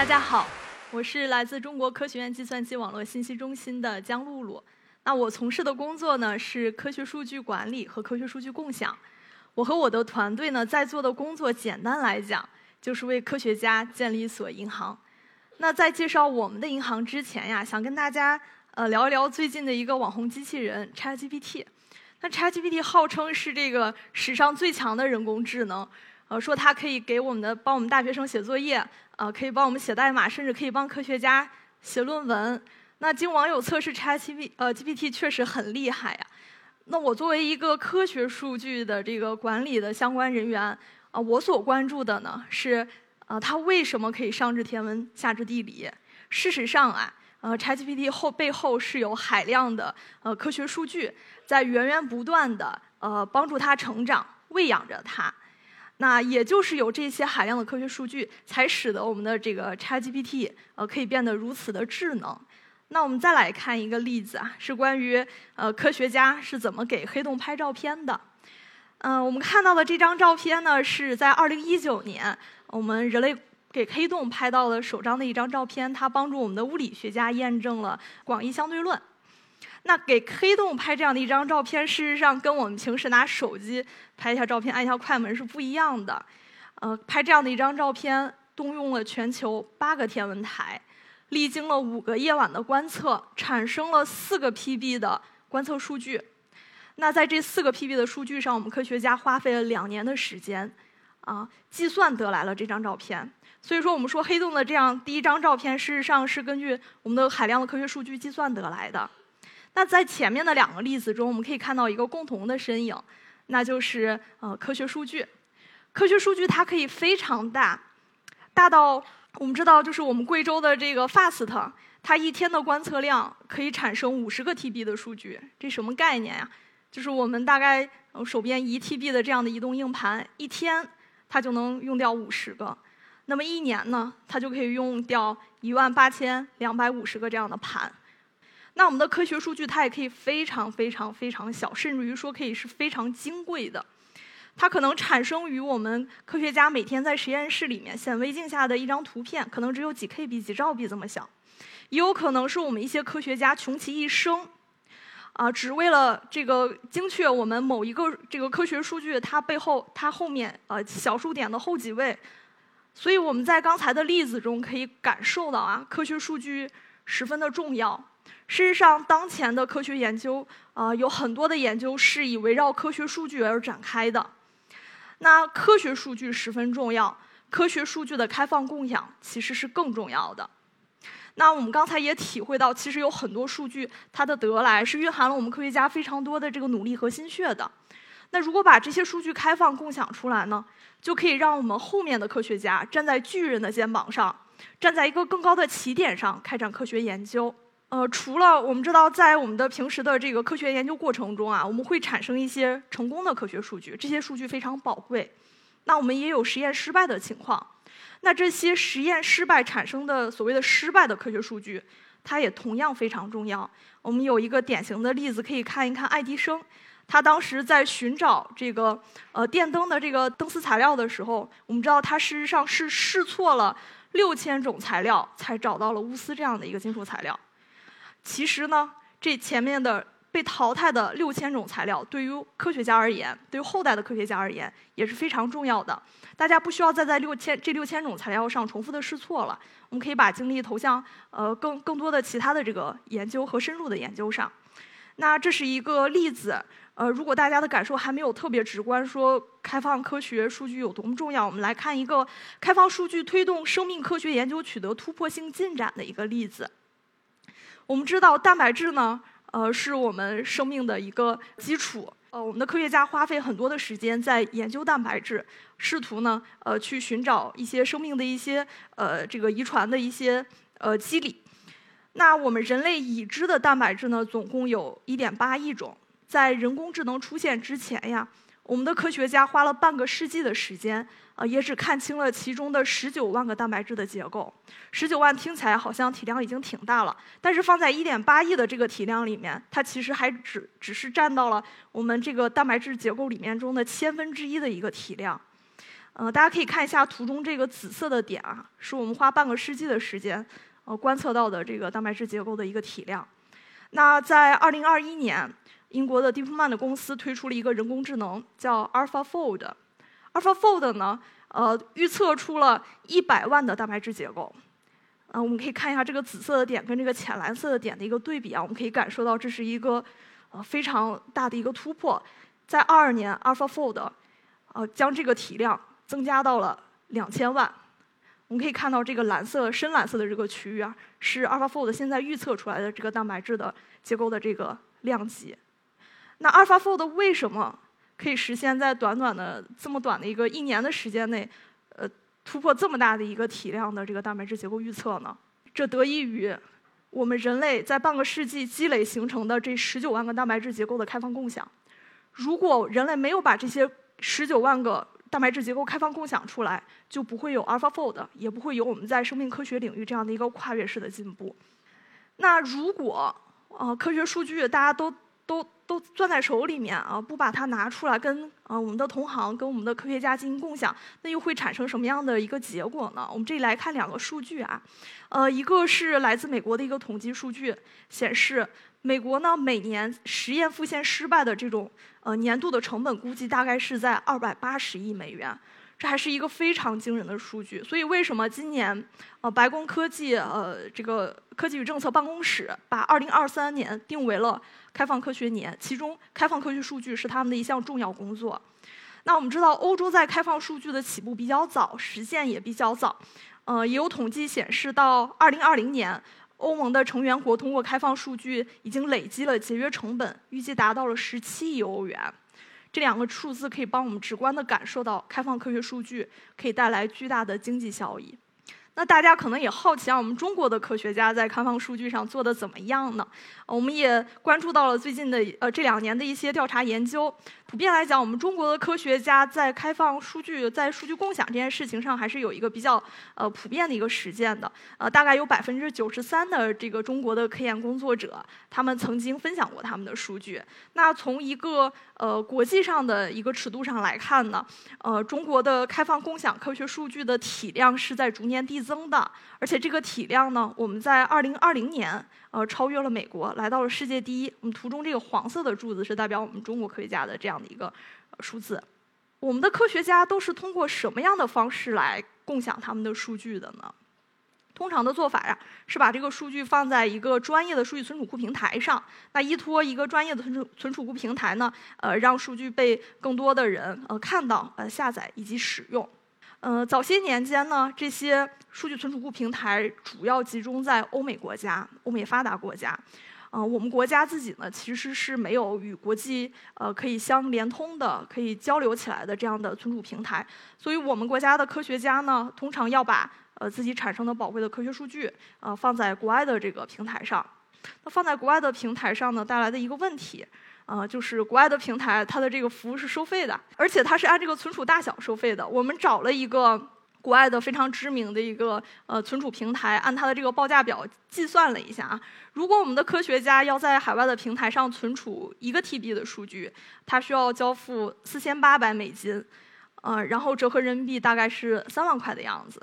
大家好，我是来自中国科学院计算机网络信息中心的江露露。那我从事的工作呢是科学数据管理和科学数据共享。我和我的团队呢在做的工作，简单来讲就是为科学家建立一所银行。那在介绍我们的银行之前呀，想跟大家呃聊一聊最近的一个网红机器人 ChatGPT。那 ChatGPT 号称是这个史上最强的人工智能，呃，说它可以给我们的帮我们大学生写作业，呃，可以帮我们写代码，甚至可以帮科学家写论文。那经网友测试，ChatGPT 呃 GPT 确实很厉害呀。那我作为一个科学数据的这个管理的相关人员，啊，我所关注的呢是。啊，它为什么可以上知天文下知地理？事实上啊，呃，ChatGPT 后背后是有海量的呃科学数据在源源不断的呃帮助它成长、喂养着它。那也就是有这些海量的科学数据，才使得我们的这个 ChatGPT 呃可以变得如此的智能。那我们再来看一个例子啊，是关于呃科学家是怎么给黑洞拍照片的。嗯，我们看到的这张照片呢，是在2019年。我们人类给黑洞拍到了首张的一张照片，它帮助我们的物理学家验证了广义相对论。那给黑洞拍这样的一张照片，事实上跟我们平时拿手机拍一下照片、按一下快门是不一样的。呃，拍这样的一张照片，动用了全球八个天文台，历经了五个夜晚的观测，产生了四个 PB 的观测数据。那在这四个 PB 的数据上，我们科学家花费了两年的时间。啊，计算得来了这张照片，所以说我们说黑洞的这样第一张照片，事实上是根据我们的海量的科学数据计算得来的。那在前面的两个例子中，我们可以看到一个共同的身影，那就是呃科学数据。科学数据它可以非常大，大到我们知道，就是我们贵州的这个 FAST，它一天的观测量可以产生五十个 TB 的数据，这什么概念呀？就是我们大概手边一 TB 的这样的移动硬盘，一天。它就能用掉五十个，那么一年呢，它就可以用掉一万八千两百五十个这样的盘。那我们的科学数据它也可以非常非常非常小，甚至于说可以是非常金贵的。它可能产生于我们科学家每天在实验室里面显微镜下的一张图片，可能只有几 KB 几兆 B 这么小，也有可能是我们一些科学家穷其一生。啊，只为了这个精确我们某一个这个科学数据，它背后它后面呃小数点的后几位，所以我们在刚才的例子中可以感受到啊，科学数据十分的重要。事实上，当前的科学研究啊，有很多的研究是以围绕科学数据而展开的。那科学数据十分重要，科学数据的开放共享其实是更重要的。那我们刚才也体会到，其实有很多数据，它的得来是蕴含了我们科学家非常多的这个努力和心血的。那如果把这些数据开放共享出来呢，就可以让我们后面的科学家站在巨人的肩膀上，站在一个更高的起点上开展科学研究。呃，除了我们知道，在我们的平时的这个科学研究过程中啊，我们会产生一些成功的科学数据，这些数据非常宝贵。那我们也有实验失败的情况。那这些实验失败产生的所谓的失败的科学数据，它也同样非常重要。我们有一个典型的例子，可以看一看爱迪生，他当时在寻找这个呃电灯的这个灯丝材料的时候，我们知道他事实上是试错了六千种材料，才找到了钨丝这样的一个金属材料。其实呢，这前面的。被淘汰的六千种材料，对于科学家而言，对于后代的科学家而言，也是非常重要的。大家不需要再在六千这六千种材料上重复的试错了，我们可以把精力投向呃更更多的其他的这个研究和深入的研究上。那这是一个例子。呃，如果大家的感受还没有特别直观，说开放科学数据有多么重要，我们来看一个开放数据推动生命科学研究取得突破性进展的一个例子。我们知道蛋白质呢。呃，是我们生命的一个基础。呃，我们的科学家花费很多的时间在研究蛋白质，试图呢，呃，去寻找一些生命的一些呃这个遗传的一些呃机理。那我们人类已知的蛋白质呢，总共有1.8亿种。在人工智能出现之前呀。我们的科学家花了半个世纪的时间，呃，也只看清了其中的十九万个蛋白质的结构。十九万听起来好像体量已经挺大了，但是放在一点八亿的这个体量里面，它其实还只只是占到了我们这个蛋白质结构里面中的千分之一的一个体量。呃，大家可以看一下图中这个紫色的点啊，是我们花半个世纪的时间，呃，观测到的这个蛋白质结构的一个体量。那在二零二一年，英国的 DeepMind 的公司推出了一个人工智能，叫 AlphaFold。AlphaFold 呢，呃，预测出了一百万的蛋白质结构。呃，我们可以看一下这个紫色的点跟这个浅蓝色的点的一个对比啊，我们可以感受到这是一个呃非常大的一个突破。在22年，AlphaFold 呃将这个体量增加到了两千万。我们可以看到这个蓝色、深蓝色的这个区域啊，是 AlphaFold 现在预测出来的这个蛋白质的结构的这个量级。那 AlphaFold 为什么可以实现在短短的这么短的一个一年的时间内，呃，突破这么大的一个体量的这个蛋白质结构预测呢？这得益于我们人类在半个世纪积累形成的这十九万个蛋白质结构的开放共享。如果人类没有把这些十九万个蛋白质结构开放共享出来，就不会有 AlphaFold，也不会有我们在生命科学领域这样的一个跨越式的进步。那如果呃科学数据大家都都都攥在手里面啊，不把它拿出来跟啊我们的同行、跟我们的科学家进行共享，那又会产生什么样的一个结果呢？我们这里来看两个数据啊，呃，一个是来自美国的一个统计数据显示，美国呢每年实验复现失败的这种呃年度的成本估计大概是在二百八十亿美元。这还是一个非常惊人的数据，所以为什么今年，呃，白宫科技呃这个科技与政策办公室把2023年定为了开放科学年，其中开放科学数据是他们的一项重要工作。那我们知道，欧洲在开放数据的起步比较早，实现也比较早，呃，也有统计显示，到2020年，欧盟的成员国通过开放数据已经累积了节约成本，预计达到了17亿欧元。这两个数字可以帮我们直观地感受到开放科学数据可以带来巨大的经济效益。那大家可能也好奇啊，我们中国的科学家在开放数据上做的怎么样呢？我们也关注到了最近的呃这两年的一些调查研究。普遍来讲，我们中国的科学家在开放数据、在数据共享这件事情上，还是有一个比较呃普遍的一个实践的。呃，大概有百分之九十三的这个中国的科研工作者，他们曾经分享过他们的数据。那从一个呃国际上的一个尺度上来看呢，呃，中国的开放共享科学数据的体量是在逐年递增的，而且这个体量呢，我们在二零二零年。呃，超越了美国，来到了世界第一。我们图中这个黄色的柱子是代表我们中国科学家的这样一个数字。我们的科学家都是通过什么样的方式来共享他们的数据的呢？通常的做法呀，是把这个数据放在一个专业的数据存储库平台上。那依托一个专业的存储存储库平台呢，呃，让数据被更多的人呃看到、呃下载以及使用。呃，早些年间呢，这些数据存储库平台主要集中在欧美国家、欧美发达国家。呃，我们国家自己呢，其实是没有与国际呃可以相连通的、可以交流起来的这样的存储平台。所以我们国家的科学家呢，通常要把呃自己产生的宝贵的科学数据呃放在国外的这个平台上。那放在国外的平台上呢，带来的一个问题。啊，就是国外的平台，它的这个服务是收费的，而且它是按这个存储大小收费的。我们找了一个国外的非常知名的一个呃存储平台，按它的这个报价表计算了一下啊，如果我们的科学家要在海外的平台上存储一个 TB 的数据，它需要交付四千八百美金，呃，然后折合人民币大概是三万块的样子，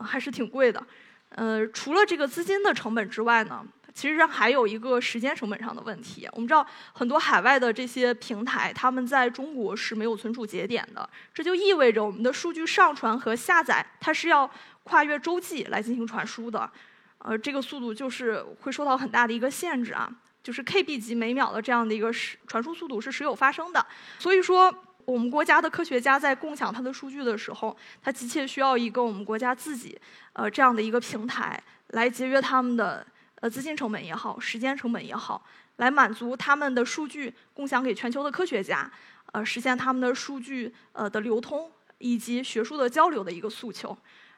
还是挺贵的。呃，除了这个资金的成本之外呢？其实还有一个时间成本上的问题。我们知道很多海外的这些平台，他们在中国是没有存储节点的，这就意味着我们的数据上传和下载，它是要跨越洲际来进行传输的。呃，这个速度就是会受到很大的一个限制啊，就是 KB 级每秒的这样的一个时传输速度是时有发生的。所以说，我们国家的科学家在共享他的数据的时候，他急切需要一个我们国家自己呃这样的一个平台来节约他们的。呃，资金成本也好，时间成本也好，来满足他们的数据共享给全球的科学家，呃，实现他们的数据呃的流通以及学术的交流的一个诉求，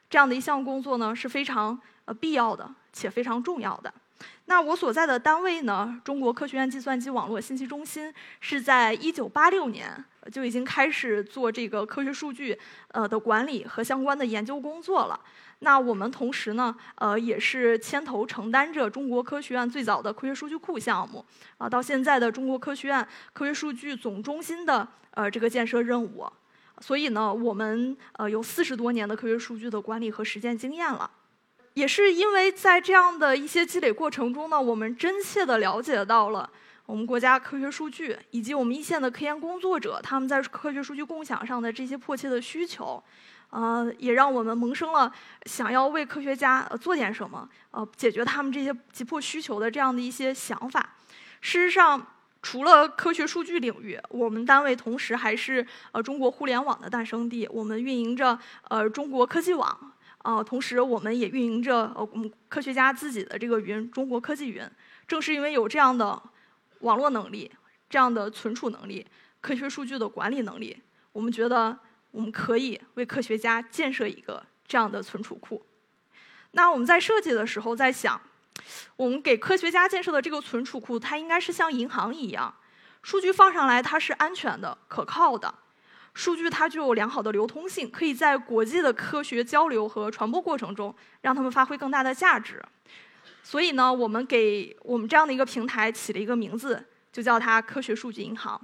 这样的一项工作呢是非常呃必要的且非常重要的。那我所在的单位呢，中国科学院计算机网络信息中心是在一九八六年就已经开始做这个科学数据呃的管理和相关的研究工作了。那我们同时呢，呃，也是牵头承担着中国科学院最早的科学数据库项目，啊，到现在的中国科学院科学数据总中心的呃这个建设任务。所以呢，我们呃有四十多年的科学数据的管理和实践经验了。也是因为在这样的一些积累过程中呢，我们真切地了解到了我们国家科学数据以及我们一线的科研工作者他们在科学数据共享上的这些迫切的需求，呃，也让我们萌生了想要为科学家做点什么，呃，解决他们这些急迫需求的这样的一些想法。事实上，除了科学数据领域，我们单位同时还是呃中国互联网的诞生地。我们运营着呃中国科技网，啊，同时我们也运营着呃我们科学家自己的这个云——中国科技云。正是因为有这样的网络能力、这样的存储能力、科学数据的管理能力，我们觉得我们可以为科学家建设一个这样的存储库。那我们在设计的时候在想。我们给科学家建设的这个存储库，它应该是像银行一样，数据放上来它是安全的、可靠的，数据它具有良好的流通性，可以在国际的科学交流和传播过程中让他们发挥更大的价值。所以呢，我们给我们这样的一个平台起了一个名字，就叫它科学数据银行。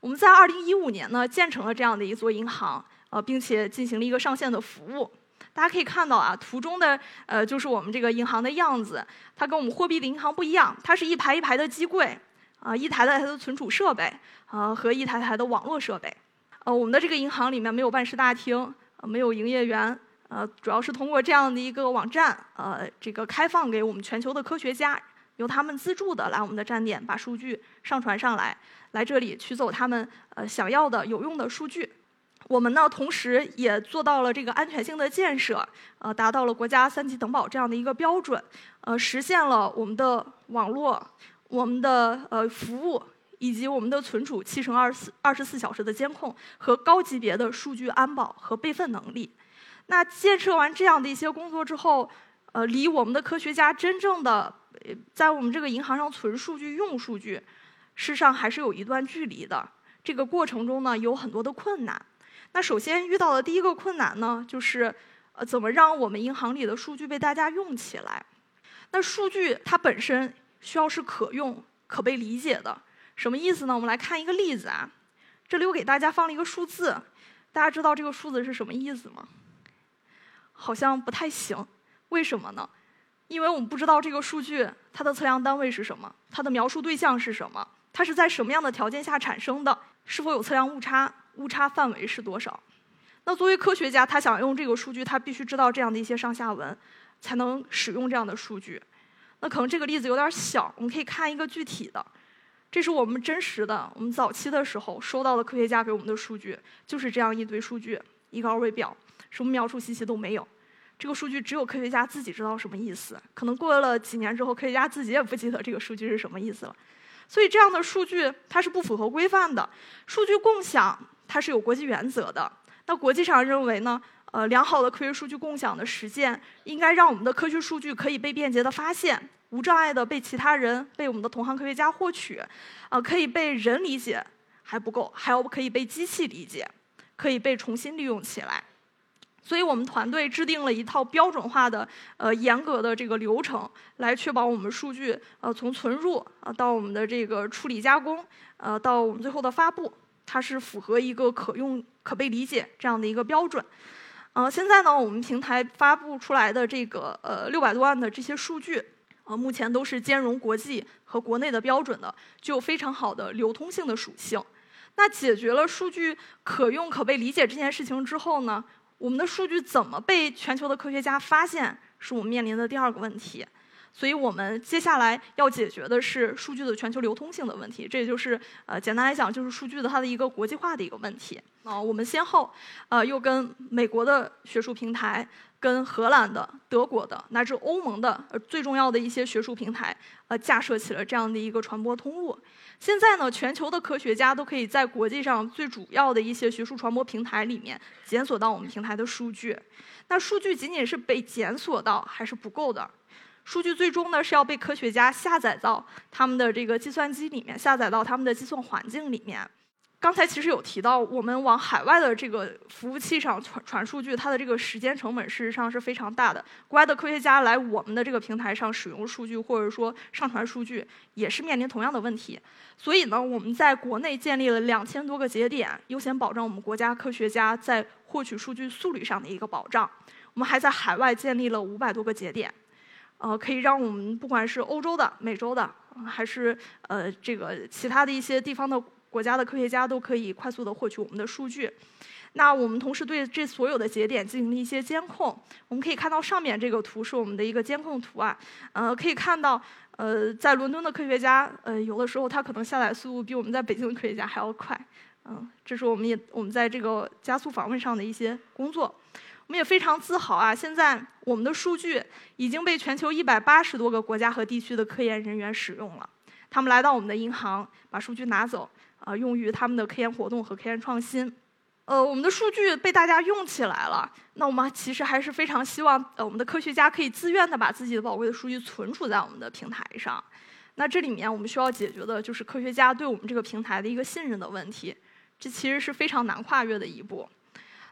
我们在2015年呢建成了这样的一座银行，呃，并且进行了一个上线的服务。大家可以看到啊，图中的呃就是我们这个银行的样子。它跟我们货币的银行不一样，它是一排一排的机柜，啊，一台台的存储设备，啊，和一台台的网络设备。呃，我们的这个银行里面没有办事大厅，没有营业员，呃，主要是通过这样的一个网站，呃，这个开放给我们全球的科学家，由他们自助的来我们的站点把数据上传上来，来这里取走他们呃想要的有用的数据。我们呢，同时也做到了这个安全性的建设，呃，达到了国家三级等保这样的一个标准，呃，实现了我们的网络、我们的呃服务以及我们的存储七乘二十四二十四小时的监控和高级别的数据安保和备份能力。那建设完这样的一些工作之后，呃，离我们的科学家真正的在我们这个银行上存数据、用数据，事实上还是有一段距离的。这个过程中呢，有很多的困难。那首先遇到的第一个困难呢，就是呃，怎么让我们银行里的数据被大家用起来？那数据它本身需要是可用、可被理解的。什么意思呢？我们来看一个例子啊。这里我给大家放了一个数字，大家知道这个数字是什么意思吗？好像不太行。为什么呢？因为我们不知道这个数据它的测量单位是什么，它的描述对象是什么，它是在什么样的条件下产生的，是否有测量误差。误差范围是多少？那作为科学家，他想用这个数据，他必须知道这样的一些上下文，才能使用这样的数据。那可能这个例子有点小，我们可以看一个具体的。这是我们真实的，我们早期的时候收到的科学家给我们的数据，就是这样一堆数据，一个二维表，什么描述信息都没有。这个数据只有科学家自己知道什么意思。可能过了几年之后，科学家自己也不记得这个数据是什么意思了。所以这样的数据它是不符合规范的。数据共享。它是有国际原则的。那国际上认为呢？呃，良好的科学数据共享的实践，应该让我们的科学数据可以被便捷的发现，无障碍的被其他人、被我们的同行科学家获取，啊，可以被人理解还不够，还要可以被机器理解，可以被重新利用起来。所以我们团队制定了一套标准化的、呃严格的这个流程，来确保我们数据呃从存入啊到我们的这个处理加工，呃到我们最后的发布。它是符合一个可用、可被理解这样的一个标准。呃，现在呢，我们平台发布出来的这个呃六百多万的这些数据，呃，目前都是兼容国际和国内的标准的，具有非常好的流通性的属性。那解决了数据可用、可被理解这件事情之后呢，我们的数据怎么被全球的科学家发现，是我们面临的第二个问题。所以我们接下来要解决的是数据的全球流通性的问题，这也就是呃，简单来讲就是数据的它的一个国际化的一个问题。啊，我们先后呃又跟美国的学术平台、跟荷兰的、德国的乃至欧盟的呃最重要的一些学术平台呃架设起了这样的一个传播通路。现在呢，全球的科学家都可以在国际上最主要的一些学术传播平台里面检索到我们平台的数据。那数据仅仅是被检索到还是不够的。数据最终呢是要被科学家下载到他们的这个计算机里面，下载到他们的计算环境里面。刚才其实有提到，我们往海外的这个服务器上传传数据，它的这个时间成本事实上是非常大的。国外的科学家来我们的这个平台上使用数据，或者说上传数据，也是面临同样的问题。所以呢，我们在国内建立了两千多个节点，优先保障我们国家科学家在获取数据速率上的一个保障。我们还在海外建立了五百多个节点，呃，可以让我们不管是欧洲的、美洲的，还是呃这个其他的一些地方的。国家的科学家都可以快速的获取我们的数据。那我们同时对这所有的节点进行了一些监控。我们可以看到上面这个图是我们的一个监控图啊。呃，可以看到，呃，在伦敦的科学家，呃，有的时候他可能下载速度比我们在北京的科学家还要快。嗯，这是我们也我们在这个加速访问上的一些工作。我们也非常自豪啊，现在我们的数据已经被全球一百八十多个国家和地区的科研人员使用了。他们来到我们的银行，把数据拿走。啊，用于他们的科研活动和科研创新。呃，我们的数据被大家用起来了，那我们其实还是非常希望，呃，我们的科学家可以自愿的把自己的宝贵的数据存储在我们的平台上。那这里面我们需要解决的就是科学家对我们这个平台的一个信任的问题，这其实是非常难跨越的一步。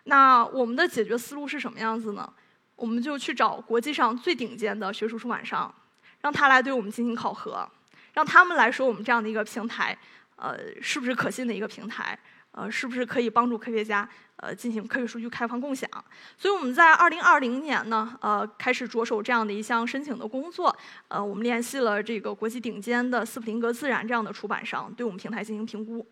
那我们的解决思路是什么样子呢？我们就去找国际上最顶尖的学术出版商，让他来对我们进行考核，让他们来说我们这样的一个平台。呃，是不是可信的一个平台？呃，是不是可以帮助科学家呃进行科学数据开放共享？所以我们在二零二零年呢，呃，开始着手这样的一项申请的工作。呃，我们联系了这个国际顶尖的斯普林格自然这样的出版商，对我们平台进行评估。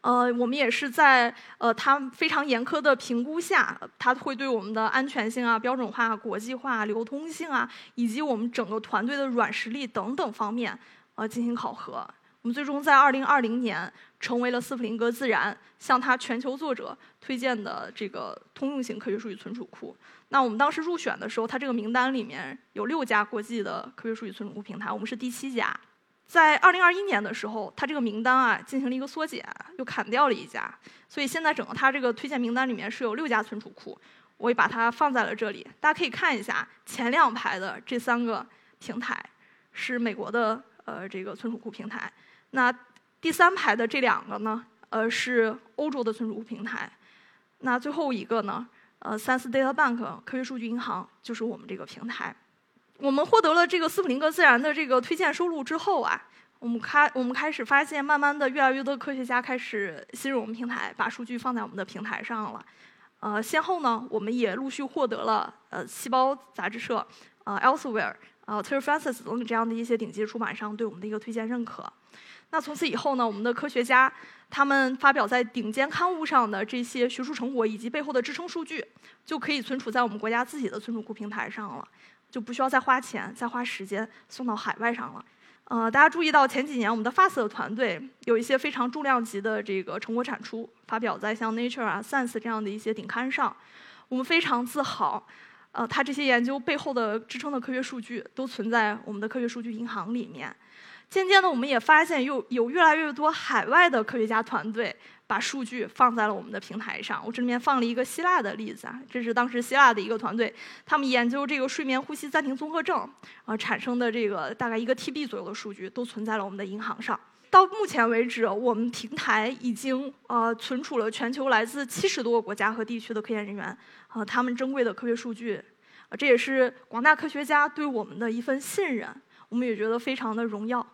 呃，我们也是在呃他非常严苛的评估下，他会对我们的安全性啊、标准化、国际化、流通性啊，以及我们整个团队的软实力等等方面呃进行考核。我们最终在2020年成为了斯普林格自然向他全球作者推荐的这个通用型科学数据存储库。那我们当时入选的时候，它这个名单里面有六家国际的科学数据存储库平台，我们是第七家。在2021年的时候，它这个名单啊进行了一个缩减，又砍掉了一家，所以现在整个它这个推荐名单里面是有六家存储库。我也把它放在了这里，大家可以看一下前两排的这三个平台是美国的呃这个存储库平台。那第三排的这两个呢，呃，是欧洲的存储库平台。那最后一个呢，呃，Science Data Bank 科学数据银行就是我们这个平台。我们获得了这个斯普林格自然的这个推荐收录之后啊，我们开我们开始发现，慢慢的越来越多科学家开始信任我们平台，把数据放在我们的平台上了。呃，先后呢，我们也陆续获得了呃细胞杂志社、呃 Elsewhere、啊 t e r f a n c e s 等等这样的一些顶级出版商对我们的一个推荐认可。那从此以后呢，我们的科学家他们发表在顶尖刊物上的这些学术成果以及背后的支撑数据，就可以存储在我们国家自己的存储库平台上了，就不需要再花钱、再花时间送到海外上了。呃，大家注意到前几年我们的 FAST 团队有一些非常重量级的这个成果产出，发表在像 Nature 啊、Science 这样的一些顶刊上，我们非常自豪。呃，它这些研究背后的支撑的科学数据都存在我们的科学数据银行里面。渐渐的，我们也发现有有越来越多海外的科学家团队把数据放在了我们的平台上。我这里面放了一个希腊的例子啊，这是当时希腊的一个团队，他们研究这个睡眠呼吸暂停综合症啊产生的这个大概一个 TB 左右的数据，都存在了我们的银行上。到目前为止，我们平台已经呃存储了全球来自七十多个国家和地区的科研人员啊他们珍贵的科学数据，啊这也是广大科学家对我们的一份信任，我们也觉得非常的荣耀。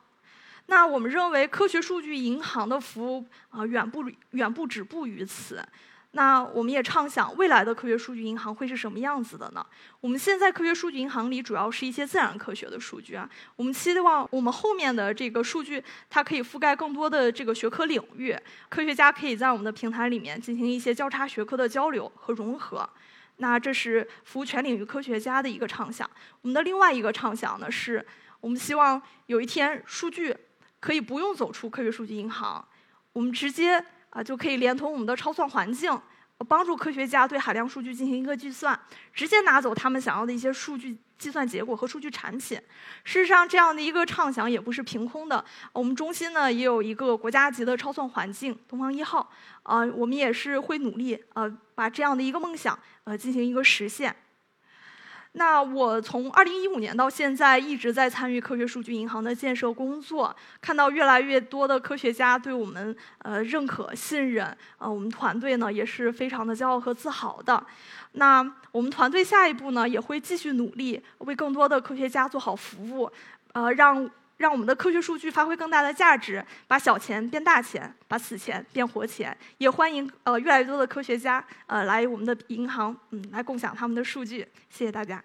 那我们认为科学数据银行的服务啊远不远不止步于此。那我们也畅想未来的科学数据银行会是什么样子的呢？我们现在科学数据银行里主要是一些自然科学的数据啊。我们期望我们后面的这个数据它可以覆盖更多的这个学科领域，科学家可以在我们的平台里面进行一些交叉学科的交流和融合。那这是服务全领域科学家的一个畅想。我们的另外一个畅想呢是，我们希望有一天数据。可以不用走出科学数据银行，我们直接啊就可以连同我们的超算环境，帮助科学家对海量数据进行一个计算，直接拿走他们想要的一些数据计算结果和数据产品。事实上，这样的一个畅想也不是凭空的。我们中心呢也有一个国家级的超算环境“东方一号”，啊，我们也是会努力呃把这样的一个梦想呃进行一个实现。那我从二零一五年到现在一直在参与科学数据银行的建设工作，看到越来越多的科学家对我们呃认可、信任，呃，我们团队呢也是非常的骄傲和自豪的。那我们团队下一步呢也会继续努力，为更多的科学家做好服务，呃，让让我们的科学数据发挥更大的价值，把小钱变大钱，把死钱变活钱。也欢迎呃越来越多的科学家呃来我们的银行，嗯，来共享他们的数据。谢谢大家。